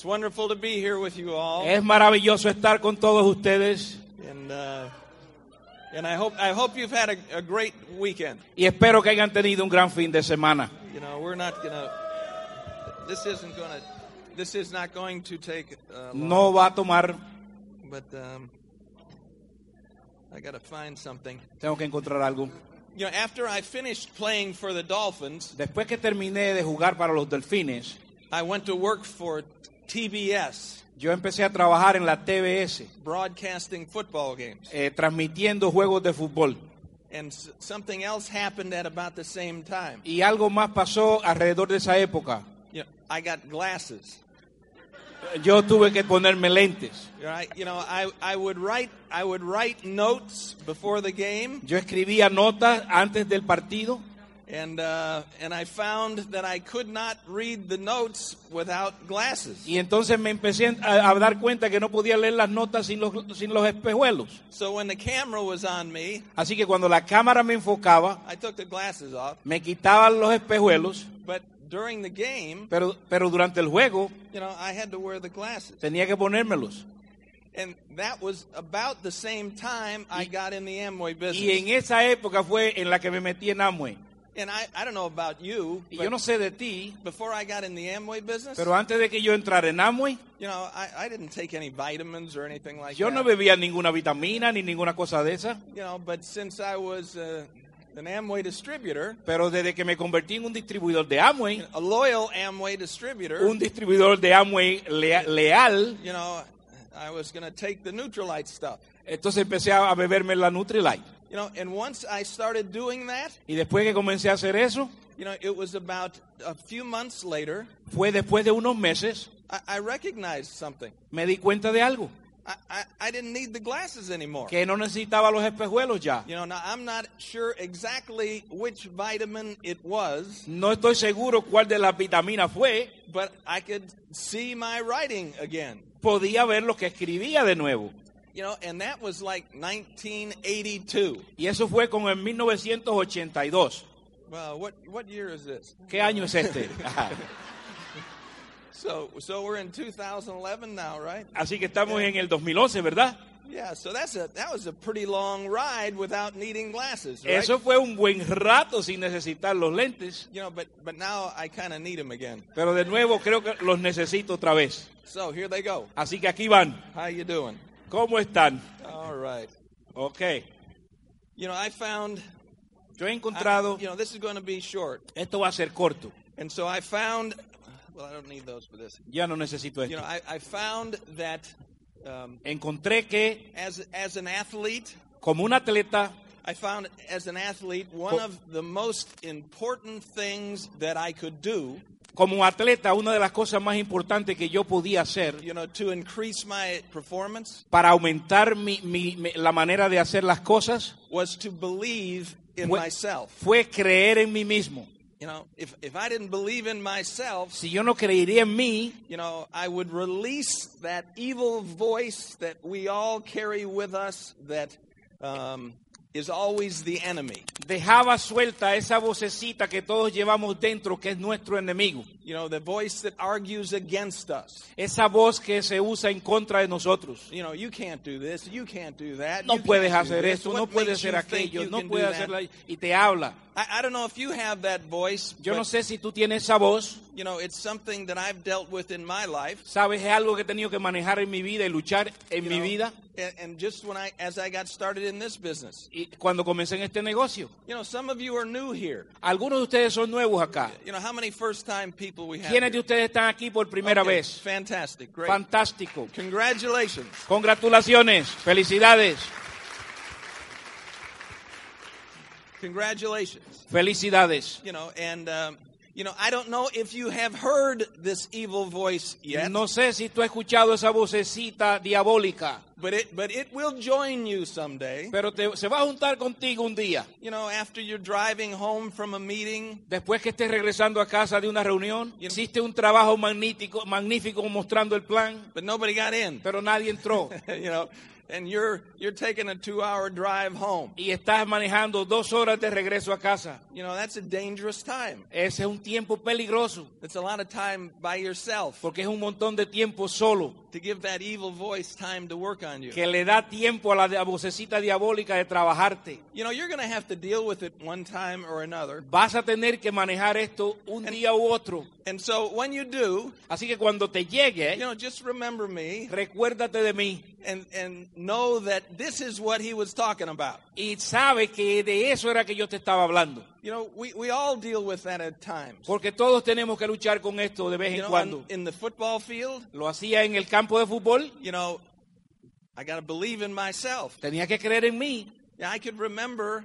It's wonderful to be here with you all, Es maravilloso estar con todos ustedes and uh, and I hope I hope you've had a, a great weekend. y espero que hayan tenido un gran fin de semana. You know, we're not gonna. This isn't gonna. This is not going to take uh, long, No va a tomar, but um, I got to find something. tengo que encontrar algo. You know, after I finished playing for the Dolphins, Después que terminé de jugar para los Delfines, I went to work for TBS, yo empecé a trabajar en la TBS, broadcasting football games, eh, transmitiendo juegos de fútbol. and something else happened at about the same time. Y algo más pasó alrededor de esa época. You know, I got glasses. Yo tuve que ponerme lentes. Right? You know, I, I would write I would write notes before the game, Yo escribía notas antes del partido and uh, and I found that I could not read the notes without glasses. y entonces me empecé a, a dar cuenta que no podía leer las notas sin los, sin los espejuelos. So when the camera was on me, Así que cuando la cámara me enfocaba, I took the glasses off. me quitaban los espejuelos, But during the game, pero, pero durante el juego you know, I had to wear the glasses, tenía que ponérmelos. and that was about the same time I got in the Amway business. Y en esa época fue en la que me metí en Amway. And I, I don't know about you, Y but yo no sé de ti, before I got in the Amway business, pero antes de que yo entrara en Amway, you know, I, I didn't take any vitamins or anything like yo that. no bebía ninguna vitamina ni ninguna cosa de esa. you know, but since I was uh, an Amway distributor, Pero desde que me convertí en un distribuidor de Amway, a loyal Amway distributor, un distribuidor de Amway lea- leal, you know, I was going to take the Nutrilite stuff. entonces empecé a a beberme la Nutrilite. You know, and once I started doing that, Y después que comencé a hacer eso, you know, it was about a few months later, fue después de unos meses, I, I recognized something. me di cuenta de algo, I, I, I didn't need the glasses anymore. que no necesitaba los espejuelos ya. You know, now I'm not sure exactly which vitamin it was, No estoy seguro cuál de las vitaminas fue, but I could see my writing again. podía ver lo que escribía de nuevo. You know, and that was like 1982. Y eso fue como en 1982. Well, what what year is this? ¿Qué año es este? So so we're in 2011 now, right? Así que estamos en el 2011, ¿verdad? Yeah. So that's a that was a pretty long ride without needing glasses, right? Eso fue un buen rato sin necesitar los lentes, you know, but but now I kind of need them again. pero de nuevo creo que los necesito otra vez. So here they go. Así que aquí van. How you doing? ¿Cómo están? All right. Ok. You know, I found. Yo he I- encontrado, you know, this is going to be short, esto va a ser corto. and so I found. Well, I don't need those for this. Ya no necesito You know. I, I found that um, Encontré que as as an athlete, como un atleta, I found as an athlete one of the most important things that I could do, como atleta, una de las cosas más importantes que yo podía hacer you know, to increase my performance para aumentar mi- mi- mi- la manera de hacer las cosas was to believe in Fue- myself. fue creer en mí mismo. You know, if if I didn't believe in myself, Si yo no creería en mí, you know, I would release that evil voice that we all carry with us that um, is always the enemy. dejaba suelta esa vocecita que todos llevamos dentro, que es nuestro enemigo. You know, the voice that argues against us. Esa voz que se usa en contra de nosotros. You know, you can't do this, you can't do that. No puedes hacer esto, no puedes hacer aquello, no puedes hacerla y te habla. I, I don't know if you have that voice. Yo no sé si tú tienes esa voz, You know, it's something that I've dealt with in my life. sabes, es algo que he tenido que manejar en mi vida y luchar en you mi know, vida. And, and just when I, as I got started in this business, Y cuando comencé en este negocio, you know, some of you are new here. algunos de ustedes son nuevos acá. You know, how many first-time people we have? ¿Quiénes de ustedes están aquí por primera Okay, vez? Fantastic, great. Fantástico. Congratulations. Congratulaciones, felicidades, Congratulations. felicidades. You know, and um, you You know, I don't know if you have heard this evil voice yet, No sé si tú has escuchado esa vocecita diabólica, but it but it will join you someday. pero te- se va a juntar contigo un día. You know, after you're driving home from a meeting, Después que estés regresando a casa de una reunión, hiciste un trabajo magnífico, magnífico mostrando el plan, but nobody got in. pero nadie entró. you know, and you're you're taking a 2-hour drive home. Y estás manejando dos horas de regreso a casa. You know, that's a dangerous time. Ese es un tiempo peligroso, It's a lot of time by yourself porque es un montón de tiempo solo, to give that evil voice time to work on you. que le da tiempo a la vocecita diabólica de trabajarte. You know, you're going to have to deal with it one time or another. Vas a tener que manejar esto un día u otro. And so when you do, Así que cuando te llegue, you know, just remember me recuérdate de mí and and know that this is what he was talking about. y sabe que de eso era que yo te estaba hablando. You know, we, we all deal with that at times. Porque todos tenemos que luchar con esto de vez You en know, cuando. in the football field, Lo hacía en el campo de fútbol, you know, I got to believe in myself. tenía que creer en mí. Yeah, I could remember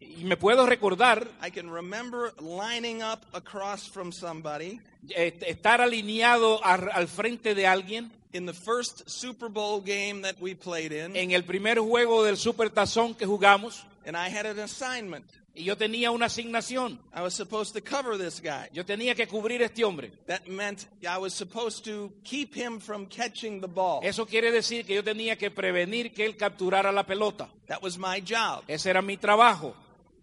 Y me puedo recordar I can remember lining up across from somebody estar alineado ar- al frente de alguien in the first Super Bowl game that we played in, en el primer juego del Super Tazón que jugamos and I had an assignment. y yo tenía una asignación. I was supposed to cover this guy. Yo tenía que cubrir a este hombre. That meant I was supposed to keep him from catching the ball. Eso quiere decir que yo tenía que prevenir que él capturara la pelota. That was my job. Ese era mi trabajo.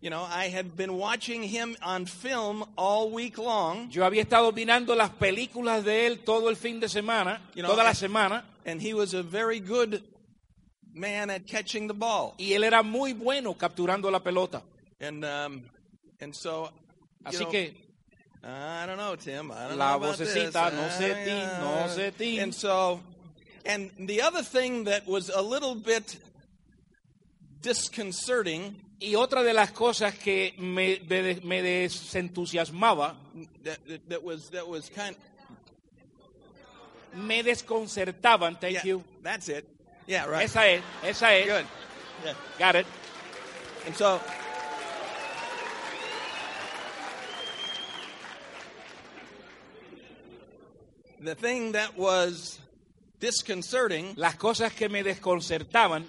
You know, I had been watching him on film all week long, Yo había estado mirando las películas de él todo el fin de semana, You know, toda la semana, and he was a very good man at catching the ball. y él era muy bueno capturando la pelota. And um, and so, Así know, que I don't know, Tim. I don't La know vocecita, no sé ti, Uh, no sé ti. And so, and the other thing that was a little bit disconcerting Y otra de las cosas que me, me- me desentusiasmaba, that, that, that was that was kind. me desconcertaban, thank yeah, you. That's it. Yeah, right. Esa es, esa es. Good. Yeah. Got it. And so, the thing that was disconcerting Las cosas que me desconcertaban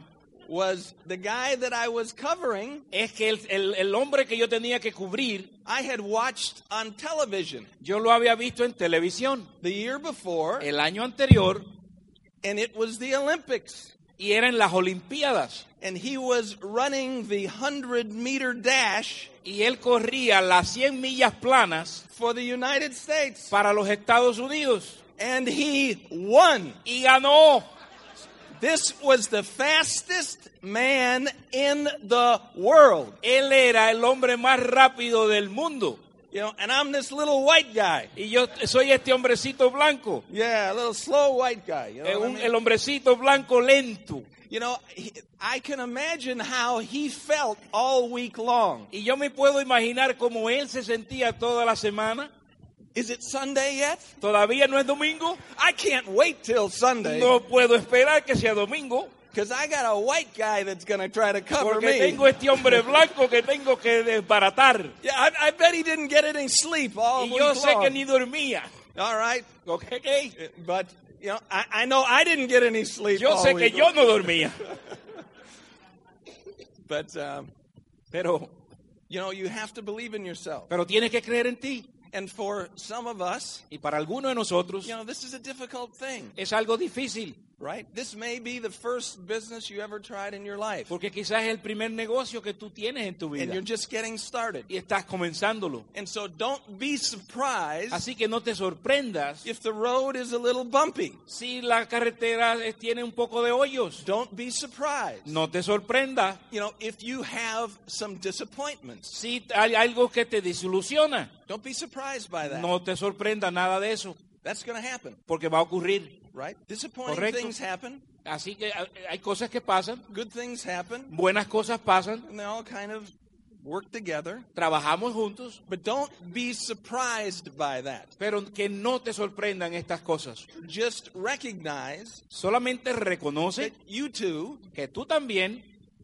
was the guy that I was covering, es que el, el- el hombre que yo tenía que cubrir, I had watched on television yo lo había visto en televisión the year before, el año anterior and it was the Olympics. y era en las Olimpiadas. And he was running the 100 meter dash Y él corría las 100 millas planas for the United States. para los Estados Unidos And he won. y ganó. This was the fastest man in the world. Él era el hombre más rápido del mundo. You know, and I'm this little white guy. Y yo soy este hombrecito blanco, Yeah, a little slow white guy. You know, what I mean? el hombrecito blanco lento. you know I can imagine how he felt all week long. Y yo me puedo imaginar cómo él se sentía toda la semana. Is it Sunday yet? Todavía no es domingo. I can't wait till Sunday No puedo esperar que sea domingo. because I got a white guy that's going to try to cover Porque me. tengo este hombre blanco que tengo que desbaratar. Yeah, I, I bet he didn't get any sleep all Y week yo sé long. que ni dormía. All right, Okay. but you know, I, I know I didn't get any sleep. Yo all sé que week yo long. no dormía. But um, Pero, you know, you have to believe in yourself. pero tienes que creer en ti. And for some of us, Y para algunos de nosotros you know, this is a difficult thing, es algo difícil. Right? This may be the first business you ever tried in your life, Porque quizás es el primer negocio que tú tienes en tu and vida. you're just getting started. Y estás comenzándolo. And so don't be surprised Así que no te sorprendas if the road is a little bumpy. si la carretera tiene un poco de hoyos. Don't be surprised. No te sorprenda You know, if you have some disappointments, si hay algo que te desilusiona. don't be surprised by that. No te sorprenda nada de eso, That's going to happen, porque va a ocurrir. Right? Disappointing Correcto. things happen, Así que eh, hay cosas que pasan, good things happen, buenas cosas pasan, and they all kind of work together. trabajamos juntos, But don't be surprised by that. pero que no te sorprendan estas cosas. Just recognize Solamente reconoce that you too que tú también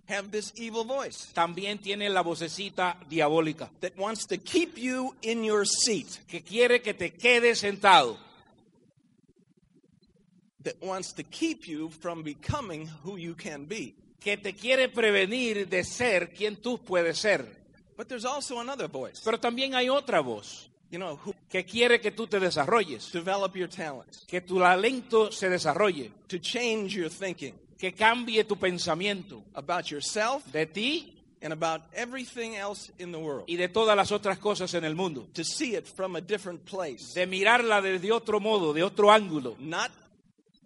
have this evil voice también tiene la vocecita diabólica that wants to keep you in your seat, que quiere que te quedes sentado, that wants to keep you from becoming who you can be. que te quiere prevenir de ser quien tú puedes ser. But there's also another voice, Pero también hay otra voz you know, who que quiere que tú te desarrolles, develop your talents, que tu talento se desarrolle, to change your thinking que cambie tu pensamiento about yourself de ti and about everything else in the world, y de todas las otras cosas en el mundo. to see it from a different place, De mirarla desde otro modo, de otro ángulo. not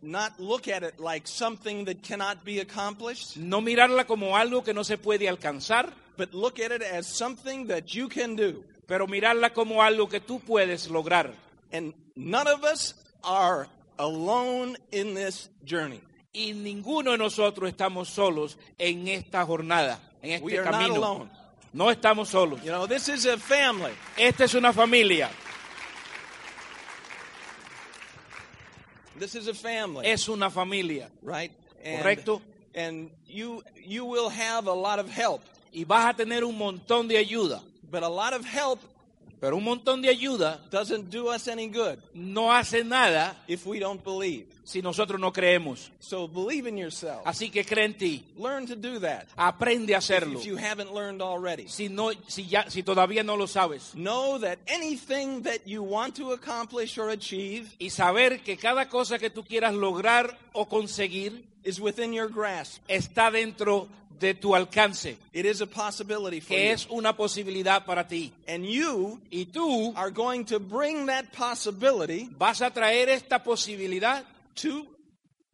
not look at it like something that cannot be accomplished, No mirarla como algo que no se puede alcanzar, but look at it as something that you can do. pero mirarla como algo que tú puedes lograr. And none of us are alone in this journey. Y ninguno de nosotros estamos solos en esta jornada, en We este are not camino. alone. No estamos solos. You know, this is a family. Esta es una familia, This is a family, es una familia, right? And, Correcto. And you you will have a lot of help, y vas a tener un montón de ayuda, but a lot of help pero un montón de ayuda doesn't do us any good no hace nada if we don't believe. si nosotros no creemos. So believe in yourself. Así que cree en ti, Learn to do that aprende a hacerlo. if you haven't learned already. Si, no, si, ya, si todavía no lo sabes. Know that anything that you want to accomplish or achieve Y saber que cada cosa que tú quieras lograr o conseguir is within your grasp. está dentro de tu alcance, It is a possibility for que you. es una posibilidad para ti. And you Y tú are going to bring that possibility vas a traer esta posibilidad to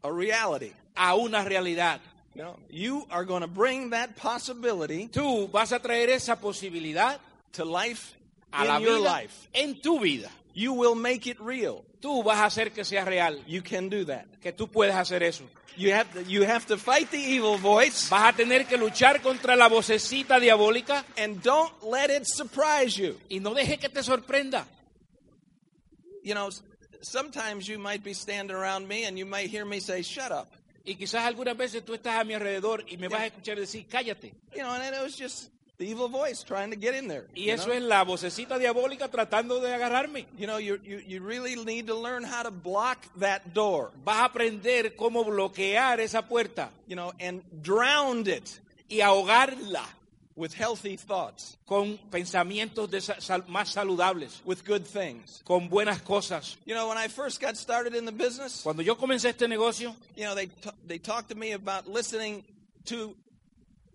a reality. a una realidad. You, know, you are going to bring that possibility Tú vas a traer esa posibilidad to life a la in your vida life. en tu vida. You will make it real. Tú vas a hacer que sea real, You can do that. que tú puedes hacer eso. You have to, you have to fight the evil voice Vas a tener que luchar contra la vocecita diabólica and don't let it surprise you. y no deje que te sorprenda. You know, sometimes you might be standing around me and you might hear me say, shut up. Y quizás algunas veces tú estás a mi alrededor y me vas a escuchar decir, cállate. You know, and it was just the evil voice trying to get in there. Y you eso know? es la vocecita diabólica tratando de agarrarme. You know, you, you, you really need to learn how to block that door, Vas a aprender cómo bloquear esa puerta you know, and drown it y ahogarla with healthy thoughts, con pensamientos de sal- más saludables, with good things. con buenas cosas. You know, when I first got started in the business, Cuando yo comencé este negocio, you know, they, they talked to me about listening to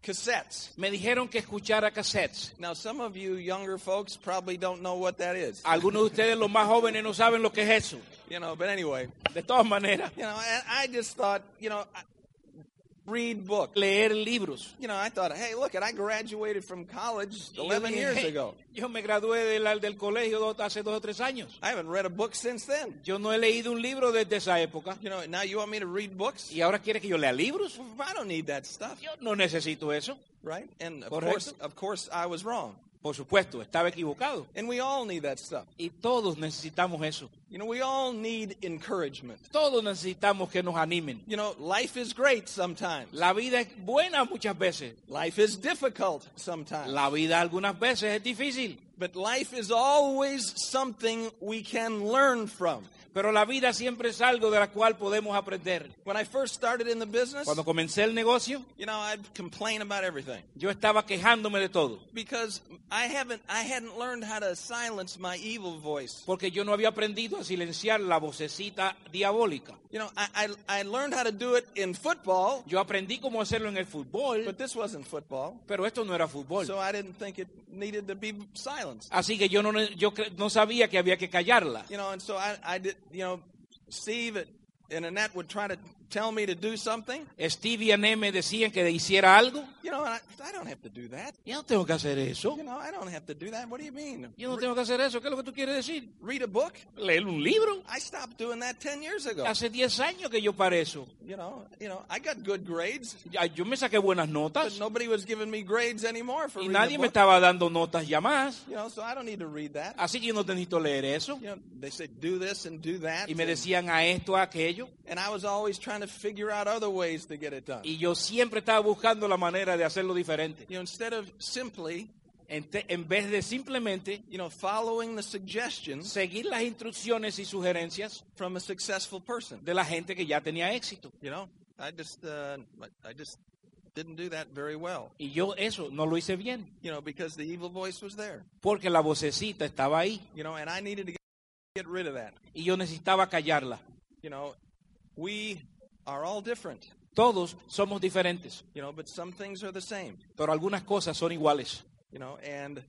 cassettes. me dijeron que escuchara cassettes. Now, some of you younger folks probably don't know what that is, Algunos de ustedes, los más jóvenes, no saben lo que es eso. you know, but anyway, De todas maneras, you know, and I just thought, you know, read books. leer libros. You know, I thought, hey, look, I graduated from college 11 dije, years "Hey, ago. yo me gradué del, del colegio hace dos o tres años. I haven't read a book since then. Yo no he leído un libro desde esa época. You know, now you want me to read books? Y ahora quiere que yo lea libros. I don't need that stuff, Yo no necesito eso. right? And of Correcto. course, of course, I was wrong. Por supuesto, estaba equivocado. And we all need that stuff. Y todos necesitamos eso. You know, we all need encouragement. Todos necesitamos que nos animen. You know, life is great sometimes. La vida es buena muchas veces. Life is difficult sometimes. La vida algunas veces es difícil. But life is always something we can learn from. Pero la vida siempre es algo de la cual podemos aprender. When I first started in the business, Cuando comencé el negocio, you know, I'd complain about everything yo estaba quejándome de todo. because I haven't I hadn't learned how to silence my evil voice. Porque yo no había aprendido a silenciar la vocecita diabólica. You know, I I, I learned how to do it in football, Yo aprendí cómo hacerlo en el fútbol, but this wasn't football. pero esto no era fútbol. So I didn't think it needed to be silenced. Así que yo no, yo cre- no sabía que había que callarla. You know, and so I, I did, you know, Steve and Annette would try to tell me to do something. Steve y Ané me decían que hiciera algo. You know, I, I don't have to do that. Yo no tengo que hacer eso. You know, I don't have to do that. What do you mean? Yo no tengo que hacer eso. ¿Qué es lo que tú quieres decir? Read a book? Leer un libro. I stopped doing that 10 years ago. Hace 10 años que yo paré eso. You know, you know, I got good grades, Yo me saqué buenas but notas nobody was giving me grades anymore for y nadie me estaba dando notas ya más. You know, so I don't need to read that. Así que yo no necesito leer eso. You know, they said do this and do that. Y me decían a esto, a aquello. and I was always trying trying to figure out other ways to get it done. Y yo siempre estaba buscando la manera de hacerlo diferente. You know, instead of simply, En, te- en vez de simplemente you know, following the suggestions seguir las instrucciones y sugerencias from a successful person. de la gente que ya tenía éxito. You know, I just, uh, I just didn't do that very well. Y yo eso no lo hice bien, You know, because the evil voice was there. porque la vocecita estaba ahí You know, and I needed to get, get rid of that. y yo necesitaba callarla. You know, we are all different. Todos somos diferentes, You know, but some things are the same. pero algunas cosas son iguales. You know, and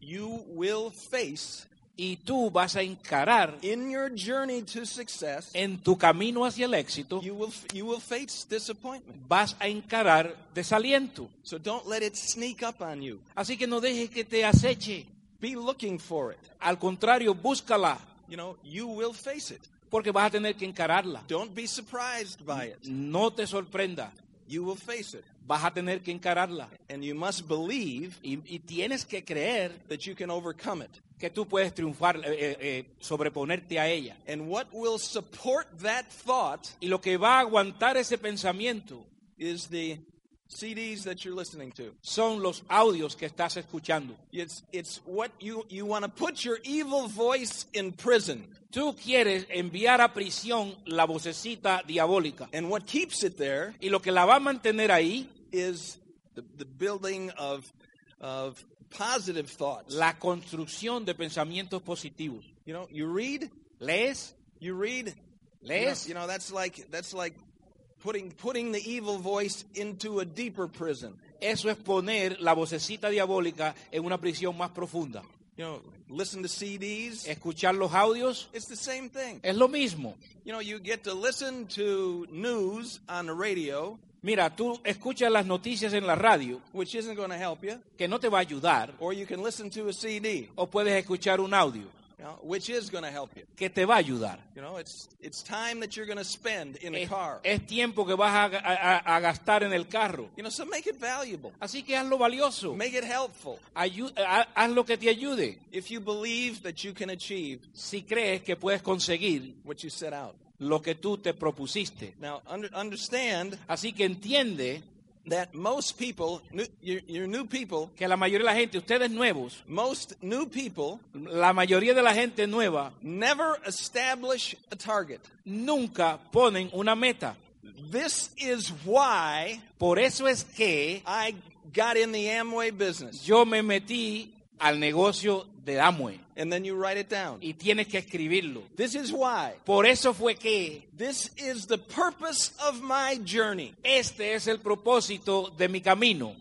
you will face Y tú vas a encarar in your journey to success. en tu camino hacia el éxito, You will you will face disappointment. vas a encarar desaliento. So don't let it sneak up on you. Así que no dejes que te aceche. Be looking for it. Al contrario, búscala, You know, you will face it. Porque vas a tener que encararla. Don't be surprised by it. No te sorprenda, You will face it. vas a tener que encararla. And you must believe Y, y tienes que creer that you can overcome it. que tú puedes triunfar, eh, eh, eh, sobreponerte a ella. And what will support that thought Y lo que va a aguantar ese pensamiento is the CDs that you're listening to. son los audios que estás escuchando. It's it's what you you want to put your evil voice in prison. Tú quieres enviar a prisión la vocecita diabólica. And what keeps it there Y lo que la va a mantener ahí, is the, the building of of positive thoughts. la construcción de pensamientos positivos. You know, you read, ¿Lees? you read, you know, ¿Lees? you know that's like that's like putting putting the evil voice into a deeper prison. Eso es poner la vocecita diabólica en una prisión más profunda. You know, listen to CDs. Escuchar los audios It's the same thing. es lo mismo. You know, you get to listen to news on the radio, Mira, tú escuchas las noticias en la radio, which isn't going to help you, que no te va a ayudar, or you can listen to a CD, o puedes escuchar un audio, you know, which is going to help you. que te va a ayudar. You know, it's it's time that you're going to spend in a Es, car. es tiempo que vas a, a- a gastar en el carro. You know, so make it valuable. Así que hazlo valioso. Make it helpful. Ayu- ha- haz lo que te ayude. If you believe that you can achieve Si crees que puedes conseguir what you set out. lo que tú te propusiste. Now, under, understand Así que entiende that most people, your new people, que la mayoría de la gente, ustedes nuevos, most new people la mayoría de la gente nueva never establish a target. nunca ponen una meta. This is why Por eso es que I got in the Amway business. yo me metí al negocio de Amway And then you write it down. y tienes que escribirlo. This is why. Por eso fue que This is the purpose of my journey. este es el propósito de mi camino.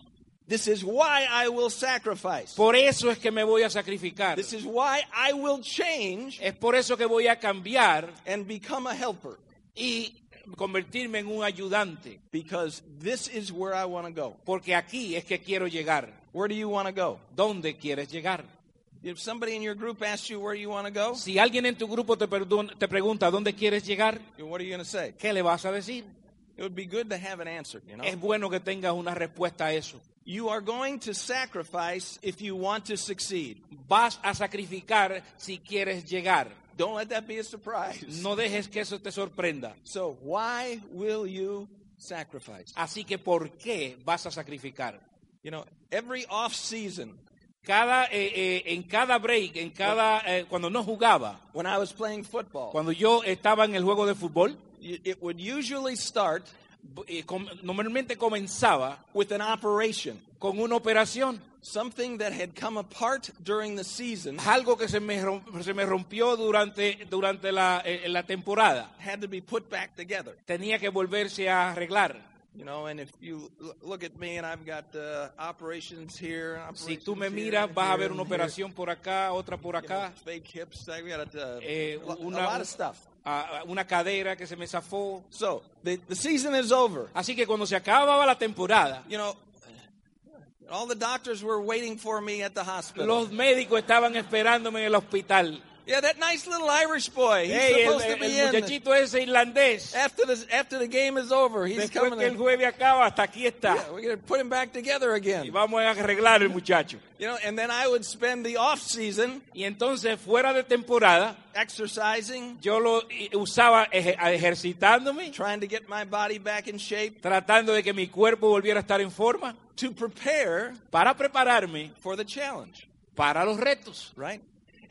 This is why I will sacrifice. Por eso es que me voy a sacrificar. This is why I will change Es por eso que voy a cambiar and become a helper. y convertirme en un ayudante. Because this is where I want to go. Porque aquí es que quiero llegar. Where do you want to go? ¿Dónde quieres llegar? If somebody in your group asks you where you want to go, Si alguien en tu grupo te, te pregunta dónde quieres llegar, what are you going to say? ¿qué le vas a decir? It would be good to have an answer, you know. Es bueno que tengas una respuesta a eso. You are going to sacrifice if you want to succeed. Vas a sacrificar si quieres llegar. Don't let that be a surprise. No dejes que eso te sorprenda. So, why will you sacrifice? Así que, ¿por qué vas a sacrificar? You know, every off season, Cada, eh, eh, en cada break, en cada, eh, cuando no jugaba, when I was playing football, cuando yo estaba en el juego de fútbol, it would usually start com- normalmente comenzaba with an operation, con una operación. something that had come apart during the season Algo que se me, rom- se me rompió durante, durante la, la temporada. had to be put back together. Tenía que volverse a arreglar. You know, and if you l- look at me and I've got uh, operations here, Si tú me miras, vas a ver una operación por acá, otra por acá, fake hips. I got uh, Eh, una- lot of stuff. a- a una cadera que se me zafó. So the, the season is over. Así que cuando se acababa la temporada, You know, all the doctors were waiting for me at the hospital. los médicos estaban esperándome en el hospital. Yeah, that nice little Irish boy. He's Hey, el, supposed to el be in. muchachito ese irlandés. After the, after the game is over, he's Después coming que el in. jueves acaba, hasta aquí está. Yeah, we're going to put him back together Y again. vamos a arreglar el muchacho. You know, and then I would spend the off season Y entonces, fuera de temporada, exercising, yo lo usaba eje- ejercitándome, trying to get my body back in shape tratando de que mi cuerpo volviera a estar en forma, to prepare para prepararme for the challenge, para los retos. right?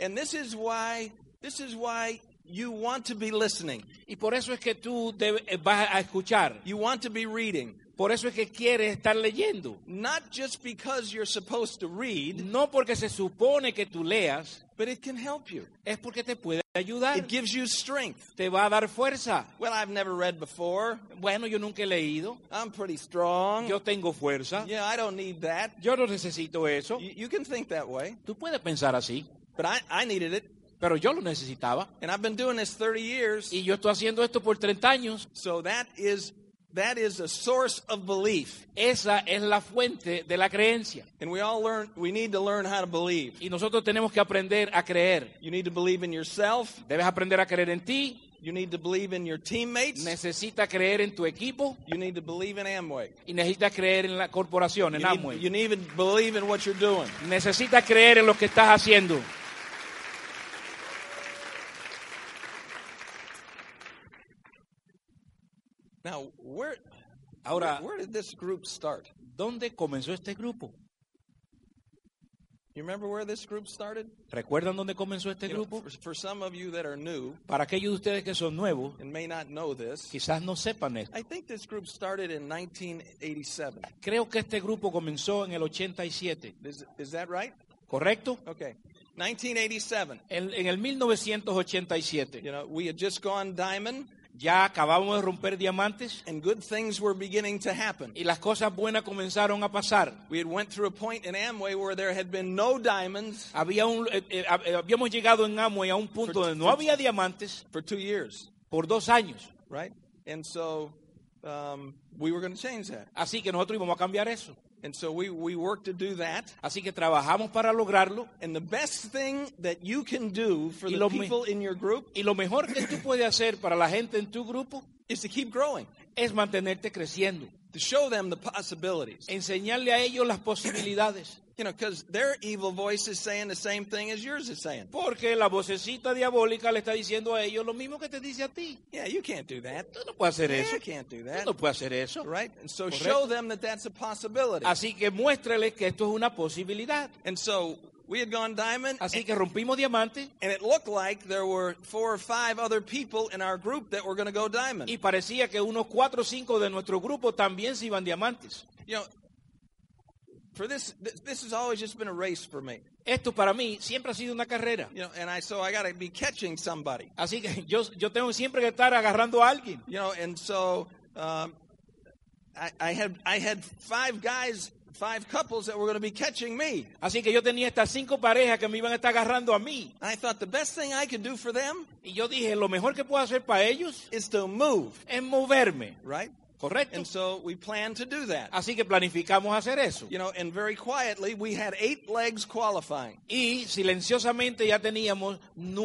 And this is why this is why you want to be listening. Y por eso es que tú debes- eh, vas a escuchar. You want to be reading. Por eso es que quieres estar leyendo. Not just because you're supposed to read, No porque se supone que tú leas, but it can help you. es porque te puede ayudar. It gives you strength. Te va a dar fuerza. Well, I've never read before. Bueno, yo nunca he leído. I'm pretty strong. Yo tengo fuerza. Yeah, I don't need that. Yo no necesito eso. You, you can think that way, Tú puedes pensar así, but I, I needed it. pero yo lo necesitaba. And I've been doing this 30 years. Y yo estoy haciendo esto por 30 años. So that is that is a source of belief. Esa es la fuente de la creencia. And we all learn we need to learn how to believe. Y nosotros tenemos que aprender a creer. You need to believe in yourself. Debes aprender a creer en ti. You need to believe in your teammates. Necesitas creer en tu equipo. You need to believe in Amway. Y necesitas creer en la corporación, en You need, Amway. you need to believe in what you're doing. Necesitas creer en lo que estás haciendo. Now, where Ahora, where did this group start? ¿dónde comenzó este grupo? You remember where this group started? ¿Recuerdan dónde comenzó este You know, grupo? for, for some of you that are new Para aquellos de ustedes que son nuevos, and may not know this, quizás no sepan esto. I think this group started in 1987. Creo que este grupo comenzó en el 87, Is, is that right? ¿correcto? Okay. 1987. En, en el 1987 You know, we had just gone diamond ya acabamos de romper diamantes and good things were beginning to happen. y las cosas buenas comenzaron a pasar. We had went through a point in Amway where there had been no diamonds Había un, eh, eh, hab- habíamos llegado en Amway a un punto donde no había diamantes for two years, por dos años. right? And so um, we were going to change that. Así que nosotros íbamos a cambiar eso. And so we, we worked to do that. Así que trabajamos para lograrlo. And the best thing that you can do for the people in your group Y lo mejor que tú puedes hacer para la gente en tu grupo is to keep growing, es mantenerte creciendo. To show them the possibilities. Enseñarle a ellos las posibilidades. You know, because their evil voice is saying the same thing as yours is saying. Porque la vocecita diabólica le está diciendo a ellos lo mismo que te dice a ti. Yeah, you can't do that. Tú no puedes hacer Yeah, eso. I can't do Tú that. no puedes hacer eso. Right? And so Correcto. show them that that's a possibility. Así que muéstrales que esto es una posibilidad. And so we had gone diamond, Así que rompimos diamante and it looked like there were four or five other people in our group that were going to go diamond. y parecía que unos cuatro o cinco de nuestro grupo también se iban diamantes. You know, for this, this, this has always just been a race for me. Esto para mí siempre ha sido una carrera. You know, and I so I got to be catching somebody. Así que yo, yo tengo siempre que estar agarrando a alguien. You know, and so um, I, I had I had five guys, five couples that were going to be catching me. Así que yo tenía estas cinco parejas que me iban a estar agarrando a mí. I thought the best thing I could do for them Y yo dije, lo mejor que puedo hacer para ellos is to move, es moverme. right? ¿Correcto? And so we plan to do that. Así que planificamos hacer eso. You know, and very quietly, we had eight legs qualifying. Y silenciosamente ya teníamos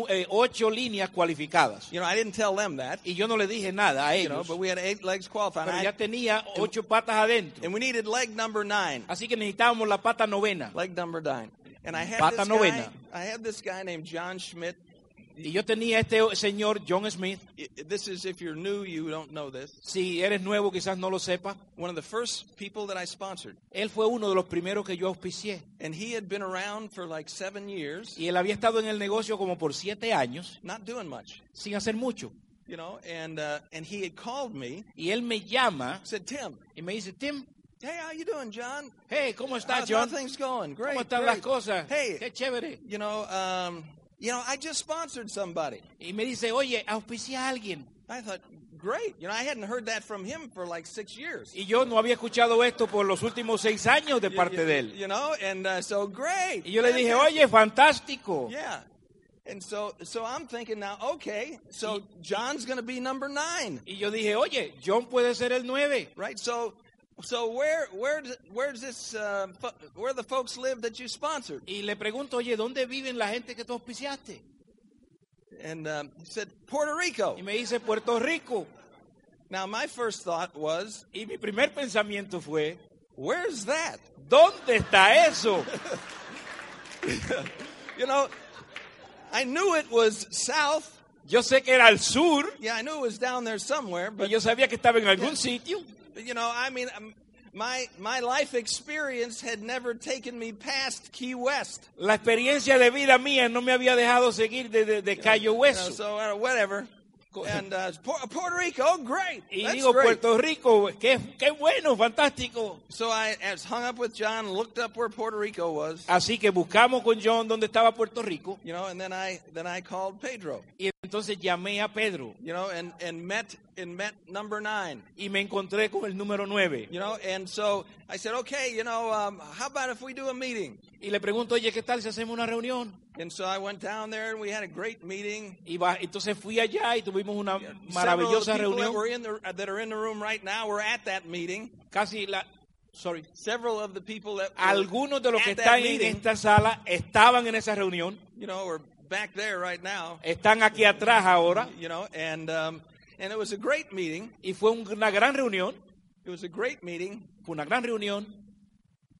eh, ocho líneas cualificadas. You know, I didn't tell them that, Y yo no le dije nada a ellos. you know, but we had eight legs qualifying. Pero ya tenía ocho patas adentro. and we needed leg number nine. Así que necesitábamos la pata novena. Leg number nine. And I had Pata this guy, novena. I had this guy named John Schmidt. Y yo tenía este señor John Smith. This is if you're new, you don't know this. Si eres nuevo, quizás no lo sepas. One of the first people that I sponsored. Él fue uno de los primeros que yo auspicié. And he had been around for like seven years, Y él había estado en el negocio como por siete años, not doing much. sin hacer mucho. You know, and uh, and he had called me, Y él me llama said, Tim, y me dice, Tim, hey, how you doing, John? hey, ¿cómo estás, How's, how John? things going? Great. ¿Cómo están great. las cosas? Hey, Qué chévere. you know, um, you know, I just sponsored somebody. Y me dice, oye, auspicia a alguien. I thought, great. You know, I hadn't heard that from him for like six years. Y yo no había escuchado esto por los últimos seis años de parte de él. You know, and uh, so great. Y yo le dije, oye, fantástico. Yeah. And so, so I'm thinking now, okay, so John's going to be number nine, Y yo dije, oye, John puede ser el nueve. right? So, so where, where, where's this, uh, where the folks live that you sponsored? Y le pregunto, oye, ¿dónde viven la gente que tú auspiciaste? and um, he said, Puerto Rico. Y me dice Puerto Rico. Now, my first thought was, Y mi primer pensamiento fue, where's that? ¿dónde está eso? You know, I knew it was south. Yo sé que era al sur, Yeah, I knew it was down there somewhere, but, yo sabía que estaba en algún sitio. You know, I mean, um, my, my life experience had never taken me past Key West. La experiencia de vida mía no me había dejado seguir de, de- de Cayo You know, Hueso. so, uh, whatever. And uh, Puerto Rico, oh, great. Y That's digo, great. Puerto Rico, qué, qué bueno, fantástico. So I, I hung up with John, looked up where Puerto Rico was, Así que buscamos con John dónde estaba Puerto Rico. you know, and then I then I called Pedro, Y entonces llamé a Pedro you know, and and met and met number nine, y me encontré con el número 9. you know, and so I said, okay, you know, um, how about if we do a meeting? Y le pregunto, oye, ¿qué tal si hacemos una reunión? And so I went down there and we had a great meeting. Y va- entonces fui allá y tuvimos una maravillosa reunión. were in the that are in the room right now were at that meeting. Casi la... Sorry. Several of the people that Algunos de los que están en esta sala estaban en esa reunión. you know, were back there right now, Están aquí atrás ahora. you know, and um, and it was a great meeting. Y fue un- una gran reunión. It was a great meeting, Fue una gran reunión.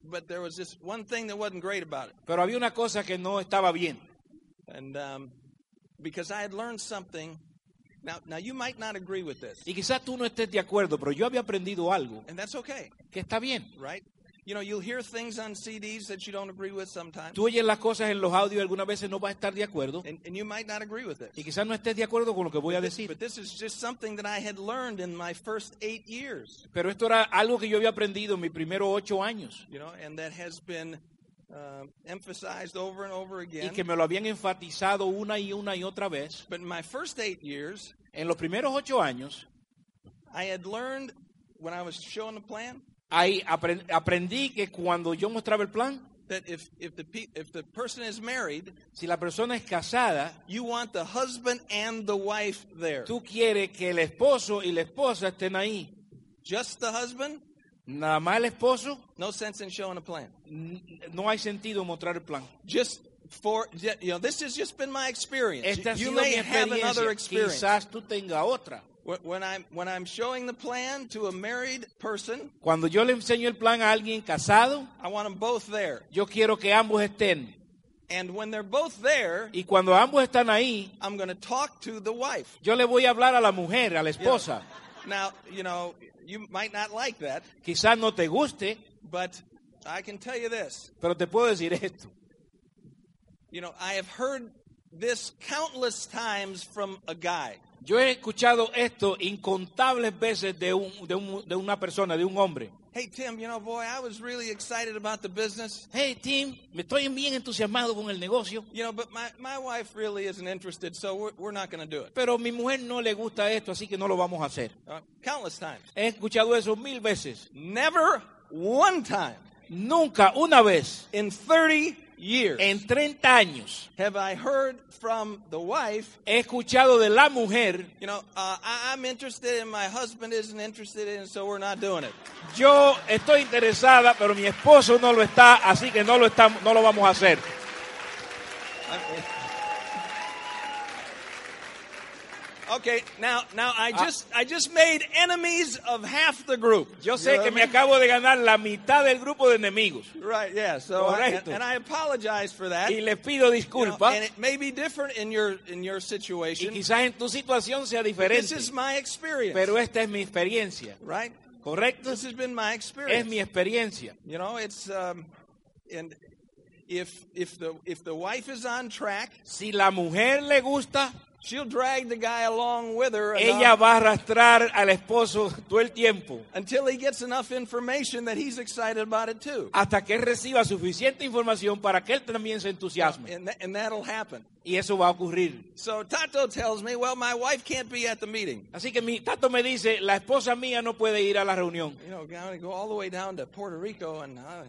but there was this one thing that wasn't great about it. Pero había una cosa que no estaba bien. And um, because I had learned something. Now, now you might not agree with this, Y quizás tú no estés de acuerdo, pero yo había aprendido algo and that's okay, que está bien. right? You know, you'll hear things on CDs that you don't agree with sometimes, Tú oyes las cosas en los audios y algunas veces no vas a estar de acuerdo. and, and you might not agree with it. Y quizás no estés de acuerdo con lo que voy a decir. but this is just something that I had learned in my first eight years, Pero esto era algo que yo había aprendido en mis primeros ocho años. you know, and that has been uh, emphasized over and over Y again. que me lo habían enfatizado una y una y otra vez. But in my first eight years, En los primeros ocho años, I had learned when I was showing the plan ahí apren- aprendí que cuando yo mostraba el plan, that if if the if the person is married, si la persona es casada, you want the husband and the wife there. tú quieres que el esposo y la esposa estén ahí. Just the husband? Nada más el esposo, No sense in showing a plan. no hay sentido en mostrar el plan. Just for you know, this has just been my experience. Esta you sido may have another experience. Quizás tú tengas otra. When I'm when I'm showing the plan to a married person, Cuando yo le enseño el plan a alguien casado, I want them both there. yo quiero que ambos estén. And when they're both there, Y cuando ambos están ahí, I'm going to talk to the wife. yo le voy a hablar a la mujer, a la esposa. Now, you know, you might not like that, Quizás no te guste, but I can tell you this. pero te puedo decir esto. You know, I have heard this countless times from a guy. Yo he escuchado esto incontables veces de, un- de un- de una persona, de un hombre. Hey, Tim, you know, boy, I was really excited about the business. Hey, Tim, me estoy bien entusiasmado con el negocio, You know, but my, my wife really isn't interested, so we're, we're not going to do it. pero mi mujer no le gusta esto, así que no lo vamos a hacer. Uh, countless times. He escuchado eso mil veces. Never one time Nunca, una vez, in 30 years. En 30 años, have I heard from the wife, he escuchado de la mujer, you know, uh, I, I'm interested and my husband isn't interested in, so we're not doing it. yo estoy interesada, pero mi esposo no lo está, así que no lo, estamos, no lo vamos a hacer. Okay, now now I just I just made enemies of half the group. Yo You sé know que me I mean? acabo de ganar la mitad del grupo de enemigos Right, yeah. So I, and, Correcto. I apologize for that. y les pido You know, disculpas and it may be different in your in your y situation. quizás en tu situación sea This diferente, is my experience. pero esta es mi experiencia, right? ¿correcto? This has been my Es experience. mi experiencia. You know, it's um, and if if the if the wife is on track, Si la mujer le gusta, she'll drag the guy along with her ella enough va a arrastrar al esposo todo el tiempo until he gets enough information that he's excited about it too. hasta que él reciba suficiente información para que él también se entusiasme. And, tha- and that'll happen. Y eso va a ocurrir. So Tato tells me, well, my wife can't be at the meeting. Así que mi tato me dice, la esposa mía no puede ir a la reunión. You know, I'm going to go all the way down to Puerto Rico and. Uh,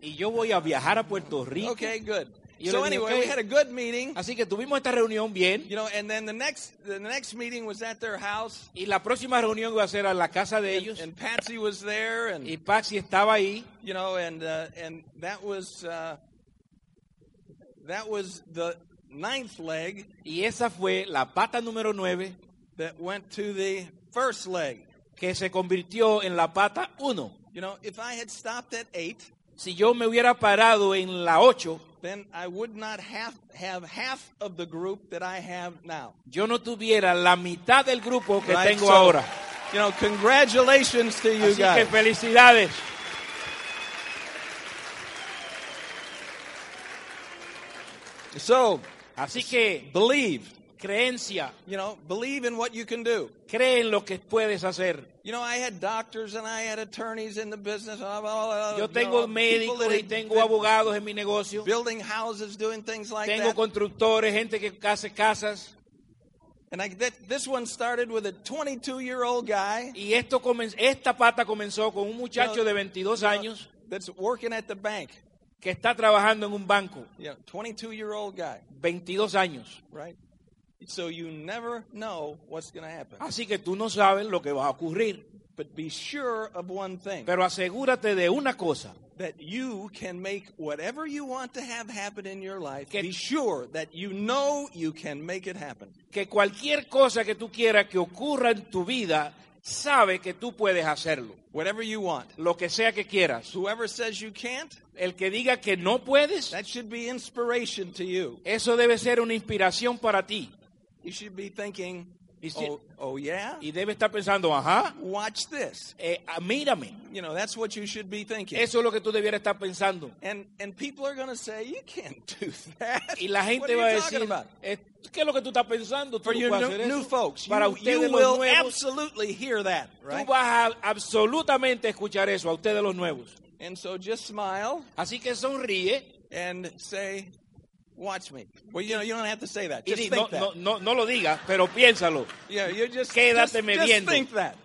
Y yo voy a viajar a Puerto Rico. okay, good. Yo So dije, anyway, okay. we had a good meeting. Así que tuvimos esta reunión bien. You know, and then the next the next meeting was at their house, Y la próxima reunión iba a ser a la casa de and, ellos. and Patsy was there, and Y Paxi estaba ahí. you know, and uh, and that was uh, that was the ninth leg Y esa fue la pata número 9 that went to the first leg. que se convirtió en la pata 1. You know, if I had stopped at eight, Si yo me hubiera parado en la 8, then I would not have, have half of the group that I have now. yo no tuviera la mitad del grupo que Right? tengo So, ahora. You know, congratulations to you Así que guys. felicidades. So, Así que believe. Creencia, You know, believe in what you can do. cree en lo que puedes hacer. You know, I had doctors and I had attorneys in the business. blah, blah, blah, Yo you tengo know, people that médicos y tengo abogados en mi negocio. building houses, doing things like Tengo that. constructores, gente que hace casas. And I, that, this one started with a 22-year-old guy Y esto comen- esta pata comenzó con un muchacho No, de 22 you know, años that's working at the bank. que está trabajando en un banco. You know, 22-year-old guy, 22 años. right? So you never know what's going to happen. Así que tú no sabes lo que va a ocurrir. But be sure of one thing, Pero asegúrate de una cosa. that you can make whatever you want to have happen in your life. Que- be sure that you know you can make it happen. Que cualquier cosa que tú quieras que ocurra en tu vida, sabe que tú puedes hacerlo. Whatever you want. Lo que sea que quieras. Whoever says you can't, El que diga que no puedes, that should be inspiration to you. eso debe ser una inspiración para ti. You should be thinking, oh, oh yeah? Y debe estar pensando, ajá, Watch this. eh, ah, mírame. You know, that's what you should be thinking. Eso es lo que tú debieras estar pensando. And and people are going to say, you can't do that. Y la gente va a decir, ¿qué es lo que tú estás pensando? ¿Tú For your new, new folks, Para you, ustedes you los will nuevos, absolutely hear that, right? tú vas a absolutamente escuchar eso, a ustedes los nuevos. And so just smile Así que sonríe and say, watch me. Well, you know, you don't have to say that. Just think no, that. no, no, no lo digas, pero piénsalo. Yeah, you just, Quédate just, just mediendo. think that.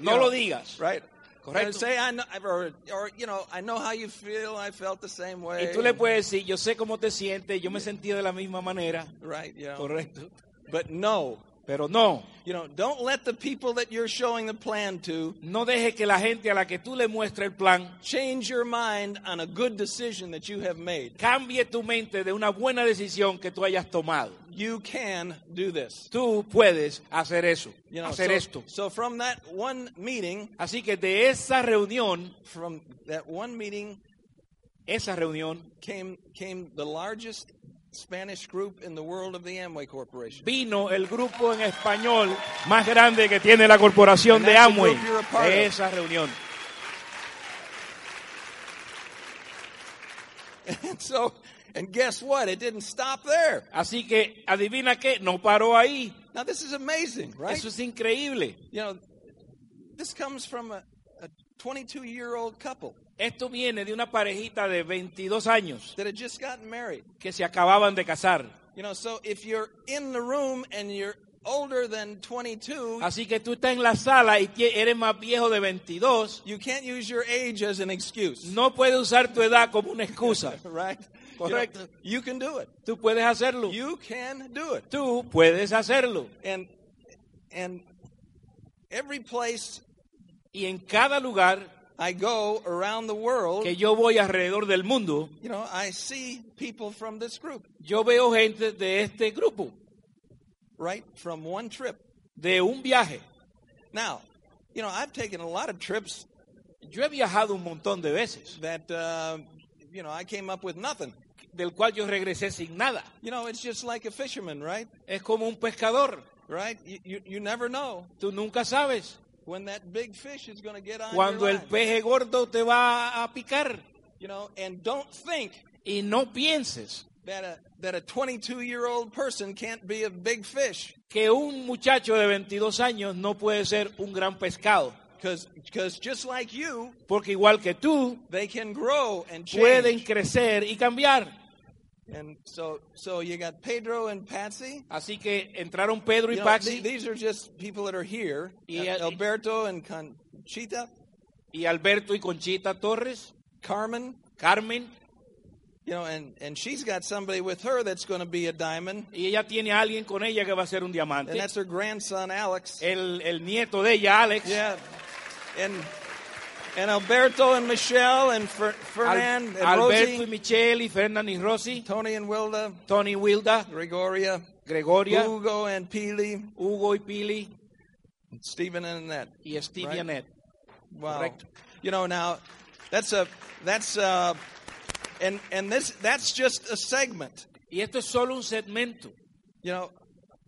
No You lo know, digas. Right? Correcto. Say, I know, or, or, you know, I know how you feel. I felt the same way. Y tú le puedes decir, yo sé cómo te sientes, yo me sentí de la misma manera. Right, yeah. Correcto. But no, Pero no, you know, don't let the people that you're showing the plan to no deje que la gente a la que tú le muestres el plan change your mind on a good decision that you have made. cambie tu mente de una buena decisión que tú hayas tomado. You can do this. Tú puedes hacer eso, You know, hacer so, esto. so from that one meeting, Así que de esa reunión, from that one meeting esa reunión, came came the largest Spanish group in the world of the Amway Corporation. vino el grupo en español más grande que tiene la corporación And de Amway. De esa reunión. And so, and guess what? It didn't stop there. Así que adivina qué, no paró ahí. Now this is amazing, right? Eso es increíble. You know, this comes from a, a 22 year old couple Esto viene de una parejita de 22 años that had just gotten married. que se acababan de casar. You know, so if you're in the room and you're older than 22, Así que tú estás en la sala y eres más viejo de 22, you can't use your age as an excuse, no puedes usar tu edad como una excusa. right? Correcto. you can do it. Tú puedes hacerlo. You can do it. Tú puedes hacerlo. And and every place Y en cada lugar I go around the world, que yo voy alrededor del mundo, you know, I see people from this group, yo veo gente de este grupo, right? From one trip. de un viaje. Now, you know, I've taken a lot of trips Yo he viajado un montón de veces, that uh, you know I came up with nothing. del cual yo regresé sin nada. You know, it's just like a fisherman, right? Es como un pescador. Right? You you, you never know Tú nunca sabes when that big fish is going to get on cuando your el line. peje gordo te va a picar. You know, and don't think Y no pienses that a that a 22 year old person can't be a big fish que un muchacho de 22 años no puede ser un gran pescado. because just like you, Porque igual que tú, they can grow and pueden change. crecer y cambiar. And so so you got Pedro and Patsy. Así que entraron Pedro y You know, Patsy the- these are just people that are here. Y, Alberto and Conchita, y Alberto y Conchita Torres, Carmen, Carmen, you know, and, and she's got somebody with her that's going to be a diamond, y ella tiene a alguien con ella que va a ser un diamante. and that's her grandson Alex. El, el nieto de ella, Alex, Yeah, and and Alberto and Michelle and Fer- Al- Fernand and Alberto y Rosie, Michelle y Fernand y Rossi, Tony and Wilda, Tony Wilda, Gregoria, Gregoria, Hugo and Pili, Hugo y Pili Stephen and Annette. y Steve Right. y Annette. Wow. Correct. You know, now that's a that's uh and and this that's just a segment. Y esto es solo un segmento. You know,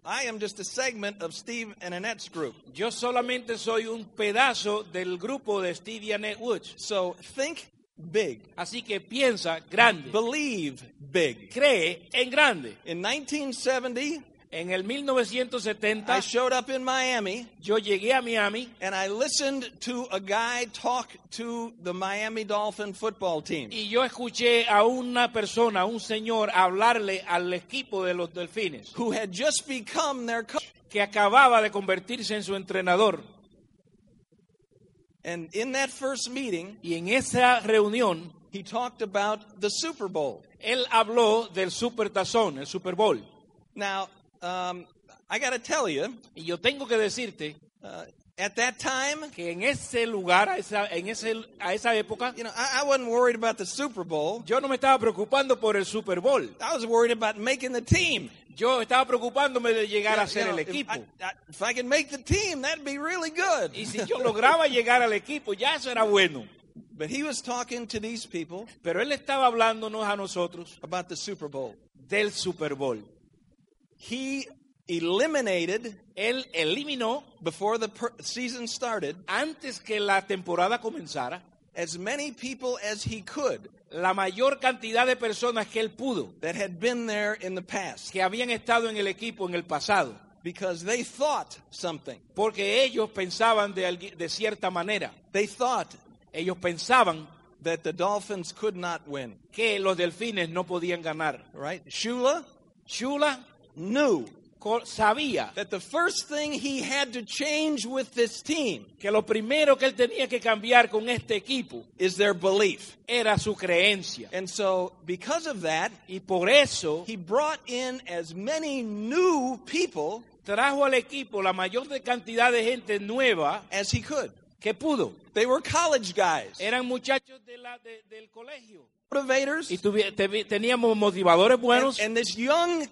I am just a segment of Steve and Annette's group. Yo solamente soy un pedazo del grupo de Steve y Annette Woods. So think big. Así que piensa grande. Believe big. Cree en grande. In 1970, En el 1970 I showed up in Miami yo llegué a Miami and I listened to a guy talk to the Miami Dolphin football team. y yo escuché a una persona, un señor, hablarle al equipo de los delfines Who had just become their coach. que acababa de convertirse en su entrenador. And in that first meeting, Y en esa reunión he talked about the Super Bowl. él habló del Super Tazón, el Super Bowl. Now, um, I got to tell you, Y yo tengo que decirte uh, at that time, que en ese lugar, a esa, en ese, a esa época, you know, I, I wasn't worried about the Super Bowl. yo no me estaba preocupando por el Super Bowl. I was worried about making the team. Yo estaba preocupándome de llegar a ser know, el if, equipo. I, I, if I could make the team, that'd be really good. Y si yo lograba llegar al equipo, ya eso era bueno. But he was talking to these people Pero él estaba hablándonos a nosotros about the Super Bowl. del Super Bowl. He eliminated Él eliminó, before the per- season started antes que la temporada comenzara, as many people as he could la mayor cantidad de personas que él pudo, that had been there in the past que habían estado en el equipo en el pasado, because they thought something. porque ellos pensaban de, de cierta manera. They thought Ellos pensaban that the Dolphins could not win, que los delfines no podían ganar. right? Shula Shula knew sabía that the first thing he had to change with this team que lo primero que él tenía que cambiar con este equipo is their belief. era su creencia. And so, because of that, Y por eso he brought in as many new people trajo al equipo la mayor cantidad de gente nueva as he could. que pudo. They were college guys, Eran muchachos de la- de- del colegio. Motivators, Y tuvi- te- teníamos motivadores and, buenos. and this young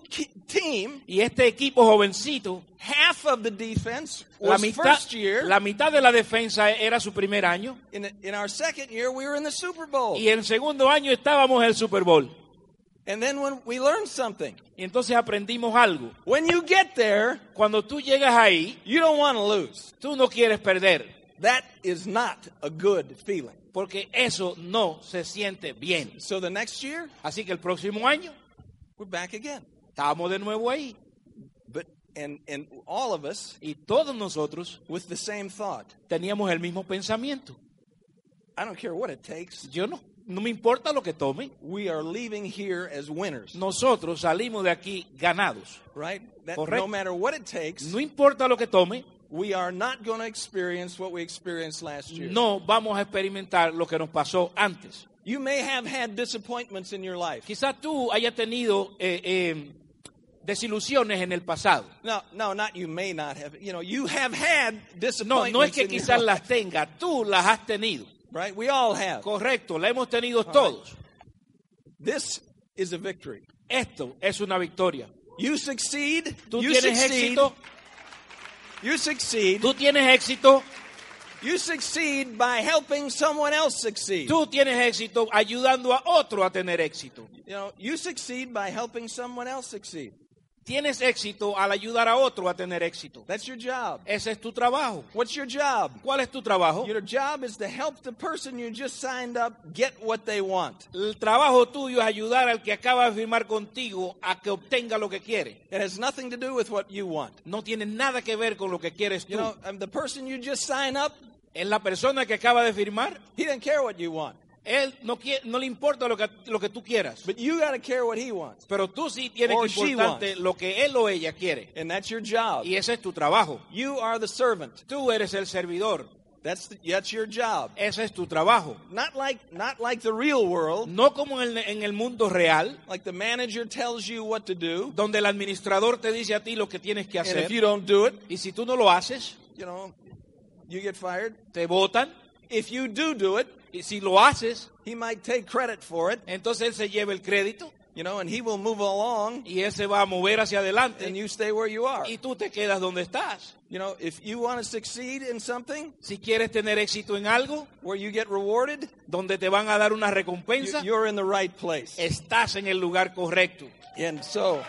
team, y este equipo jovencito, half of the defense la was mitad, first year. la mitad de la defensa era su primer año. In, in our second year, we were in the Super Bowl. Y en el segundo año estábamos en el Super Bowl. And then when we learned something, Y entonces aprendimos algo. when you get there, Cuando tú llegas ahí, you don't want to lose. tú no quieres perder. That is not a good feeling. Porque eso no se siente bien. So the next year, Así que el próximo año we're back again. estábamos de nuevo ahí. But and and all of us Y todos nosotros with the same thought. teníamos el mismo pensamiento. I don't care what it takes. Yo no, no me importa lo que tome. We are leaving here as winners, Nosotros salimos de aquí ganados. right? That Correcto. no matter what it takes, No importa lo que tome, we are not going to experience what we experienced last year. no vamos a experimentar lo que nos pasó antes. You may have had disappointments in your life. Quizás tú hayas tenido eh, eh, desilusiones en el pasado. No, no, not you may not have. You know, you have had No, disappointments no es que quizás las tengas, tú las has tenido. right? We all have. Correcto, la hemos tenido todos. This is a victory. Esto es una victoria. You succeed. Tú you tienes succeed. éxito, You succeed. tú tienes éxito, You succeed by helping someone else succeed. tú tienes éxito ayudando a otro a tener éxito. You know, you succeed by helping someone else succeed. Tienes éxito al ayudar a otro a tener éxito. That's your job. Ese es tu trabajo. What's your job? ¿Cuál es tu trabajo? Your job is to help the person you just signed up get what they want. El trabajo tuyo es ayudar al que acaba de firmar contigo a que obtenga lo que quiere. It has nothing to do with what you want. No tiene nada que ver con lo que quieres tú. You know, um, the person you just signed up, es la persona que acaba de firmar. he doesn't care what you want. Él no, quiere, no le importa lo que, lo que tú quieras. But you care what he wants. Pero tú sí tienes Or que importarte lo que él o ella quiere. And that's your job. Y ese es tu trabajo. You are the servant. Tú eres el servidor. That's the, that's your job. Ese es tu trabajo. Not like not like the real world. No como en el, en el mundo real, Like the manager tells you what to do, donde el administrador te dice a ti lo que tienes que and hacer. if you don't do it, Y si tú no lo haces, you know, you get fired. te votan. if you do do it, Y si lo haces, he might take credit for it, entonces él se lleva el crédito you know, and he will move along y él se va a mover hacia adelante and you stay where you are. y tú te quedas donde estás. You know, if you want to succeed in something Si quieres tener éxito en algo, where you get rewarded, donde te van a dar una you- recompensa, you're in the right place. estás en el lugar correcto. And so,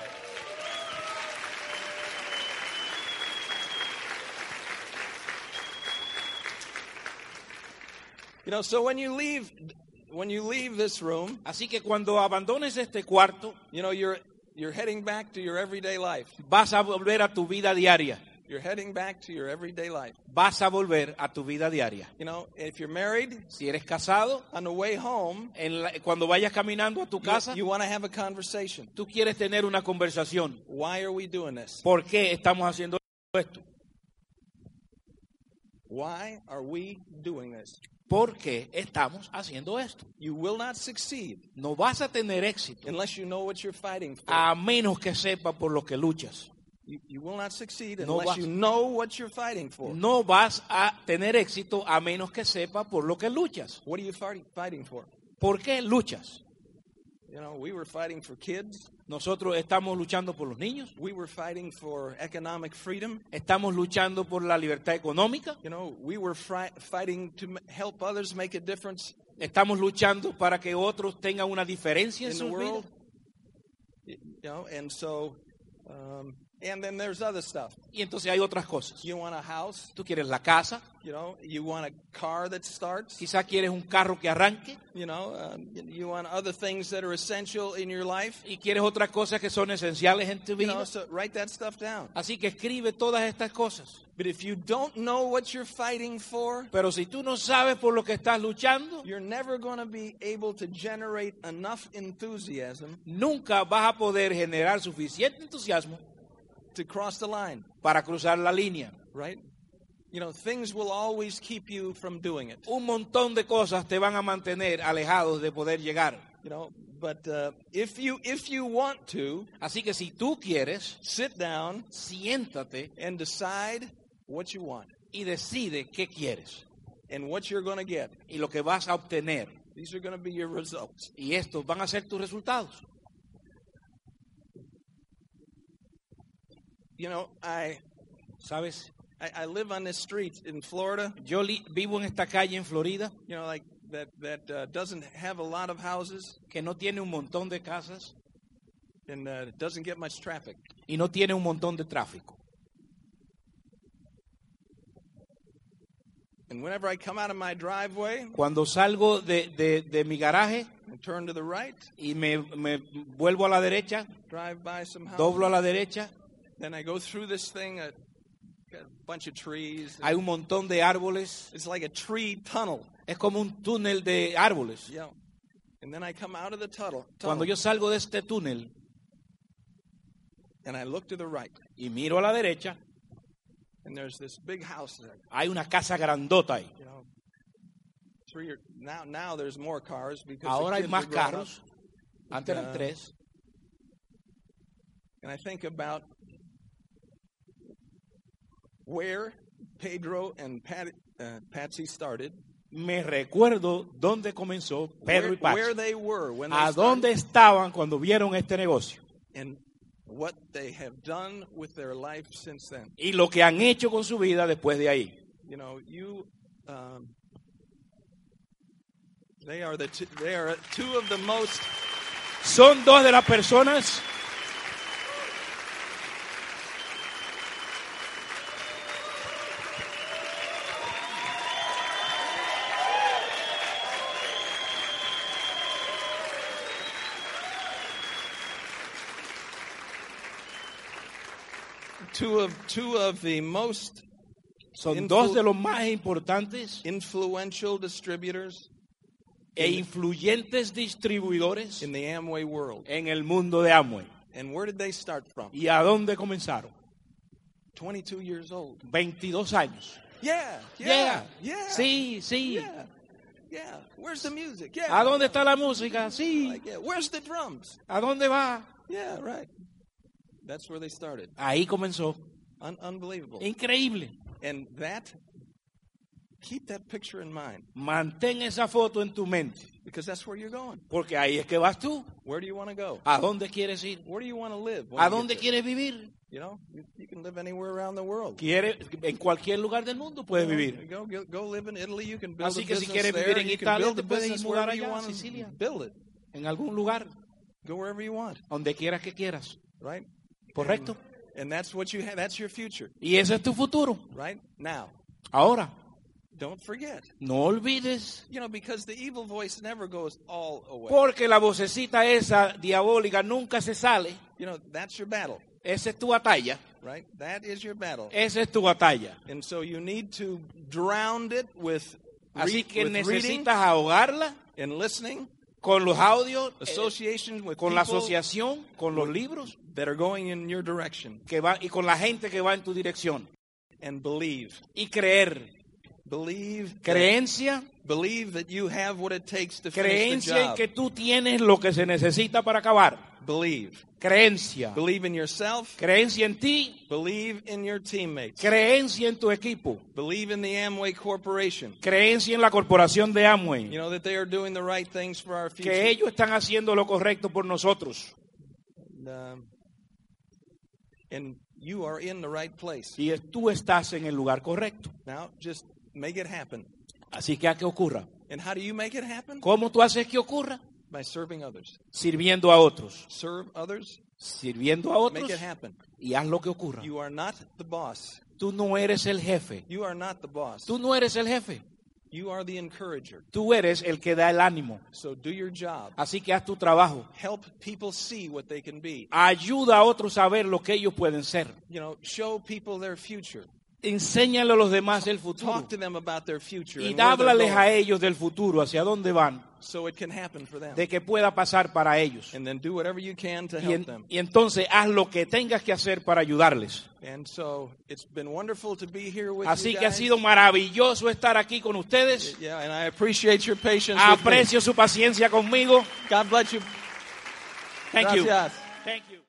you know, so when you leave, when you leave this room, Así que cuando abandones este cuarto, you know, you're you're heading back to your everyday life. vas a volver a tu vida diaria. You're heading back to your everyday life. Vas a volver a tu vida diaria. You know, if you're married, Si eres casado, on the way home, en la- cuando vayas caminando a tu you, casa, you want to have a conversation. tú quieres tener una conversación. Why are we doing this? ¿Por qué estamos haciendo esto? Why are we doing this? ¿Por qué estamos haciendo esto? You will not succeed No vas a tener éxito unless you know what you're fighting for. a menos que sepa por lo que luchas. You, you will not succeed No unless vas- you know what you're fighting for. No vas a tener éxito a menos que sepa por lo que luchas. What are you fighting, fighting for? ¿Por qué luchas? You know, we were fighting for kids. Nosotros estamos luchando por los niños, We were fighting for economic freedom. estamos luchando por la libertad económica, You know, we were fighting to help others make a difference estamos luchando para que otros tengan una diferencia en vidas. Y- You know, and so, um, and then there's other stuff. Y entonces hay otras cosas. You want a house, Tú quieres la casa, you know, you want a car that starts, quizás quieres un carro que arranque you know, um, you want other things that are essential in your life. y quieres otras cosas que son esenciales en tu You know, vida. so write that stuff down. Así que escribe todas estas cosas. But if you don't know what you're fighting for, Pero si tú no sabes por lo que estás luchando, you're never going to be able to generate enough enthusiasm nunca vas a poder generar suficiente entusiasmo to cross the line, para cruzar la línea. right? You know, things will always keep you from doing it. Un montón de cosas te van a mantener alejados de poder llegar. You know, but uh, if you if you want to Así que si tú quieres, sit down siéntate and decide what you want y decide qué quieres and what you're going to get, y lo que vas a obtener. these are going to be your results. Y estos van a ser tus resultados. You know, I ¿Sabes? I, I live on this street in Florida. Yo li- vivo en esta calle en Florida You know, like that that uh, doesn't have a lot of houses que no tiene un montón de casas and uh, doesn't get much traffic. y no tiene un montón de tráfico. And whenever I come out of my driveway Cuando salgo de, de- de mi garaje turn to the right, y me, me vuelvo a la derecha, drive by some houses, doblo a la derecha, then I go through this thing, got a bunch of trees. hay un montón de árboles. It's like a tree tunnel, Es como un túnel de árboles. know. And then I come out of the tunnel, Cuando yo salgo de este túnel and I look to the right, y miro a la derecha, and there's this big house there. hay una casa grandota ahí. You know, three or now now there's more cars because Ahora hay más are growing up. carros. Antes eran tres. And I think about where Pedro and Pat, uh, Patsy started, Me recuerdo dónde comenzó Pedro where, y Patsy. where they were when they A dónde estaban cuando vieron este negocio. and what they have done with their life since then. Y lo que han hecho con su vida después de ahí. You know, you. Um, they are the two, they are two of the most Son dos de las personas two of two of the most son dos de los más importantes influential distributors e influyentes distribuidores in the Amway world. en el mundo de Amway. And where did they start from? ¿Y a dónde comenzaron? 22 years old. 22 años. Yeah, yeah, Yeah. yeah. Sí, sí. Yeah, yeah. Where's the music? Yeah. ¿A dónde está la música? Sí. Like, yeah. Where's the drums? ¿A dónde va? Yeah, right. That's where they started. Ahí comenzó. Un- unbelievable. Increíble. And that Keep that picture in mind Mantén esa foto en tu mente, because that's where you're going. porque ahí es que vas tú. Where do you want to go? ¿A dónde quieres ir? Where do you want to live? ¿A dónde quieres vivir? You know, you, you can live anywhere around the world. Quiere, en cualquier lugar del mundo puedes vivir. Go, go, go live in Italy. You can build Así a que si business quieres there. vivir en Italia, te a puedes mudar allá, Sicilia. build it. En algún lugar, Go wherever you want, donde quieras que quieras. right? ¿Correcto? And that's what you have. That's your future, Y ese es tu futuro. right? Now, Ahora, don't forget. no olvides, You know, because the evil voice never goes all away. porque la vocecita esa diabólica nunca se sale. You know, that's your battle, Esa es tu batalla. right? That is your battle. Esa es tu batalla. And so you need to drown it with, Así que with reading necesitas ahogarla and listening, con los audios, eh, association with con la people asociación, con los libros that are going in your direction, que va, y con la gente que va en tu dirección. and believe. Y creer. Believe. Creencia, Believe that you have what it takes to finish the creencia en job. que tú tienes lo que se necesita para acabar. Believe. Creencia. Believe in yourself. Creencia en ti, Believe in your teammates. creencia en tu equipo, Believe in the Amway Corporation. creencia en la corporación de You Amway, know that they are doing the right things for our future. que ellos están haciendo lo correcto por nosotros. And, um, and you are in the right place. Y tú estás en el lugar correcto. Now, just make it happen. Así que a que ocurra. And how do you make it happen? ¿Cómo tú haces que ocurra? By serving others. Sirviendo a otros. Serve others, Sirviendo a otros make it happen. y haz lo que ocurra. You are not the boss. Tú no eres el jefe. You are not the boss. Tú no eres el jefe. You are the encourager. Tú eres el que da el ánimo. So do your job. Así que haz tu trabajo. Help people see what they can be. Ayuda a otros a ver lo que ellos pueden ser. You know, show people their future. Enséñale a los demás el futuro. Talk to them about their future Y and where háblales a ellos del futuro, hacia dónde van, so it can happen for them. de que pueda pasar para ellos. And then do whatever you can to Y, help en- them. y entonces haz lo que tengas que hacer para ayudarles. And so it's been wonderful to be here with Así you que ha sido maravilloso estar aquí con ustedes. Yeah, and I appreciate your patience. with me. Aprecio su paciencia conmigo. God bless you. Thank you. Gracias. Thank you.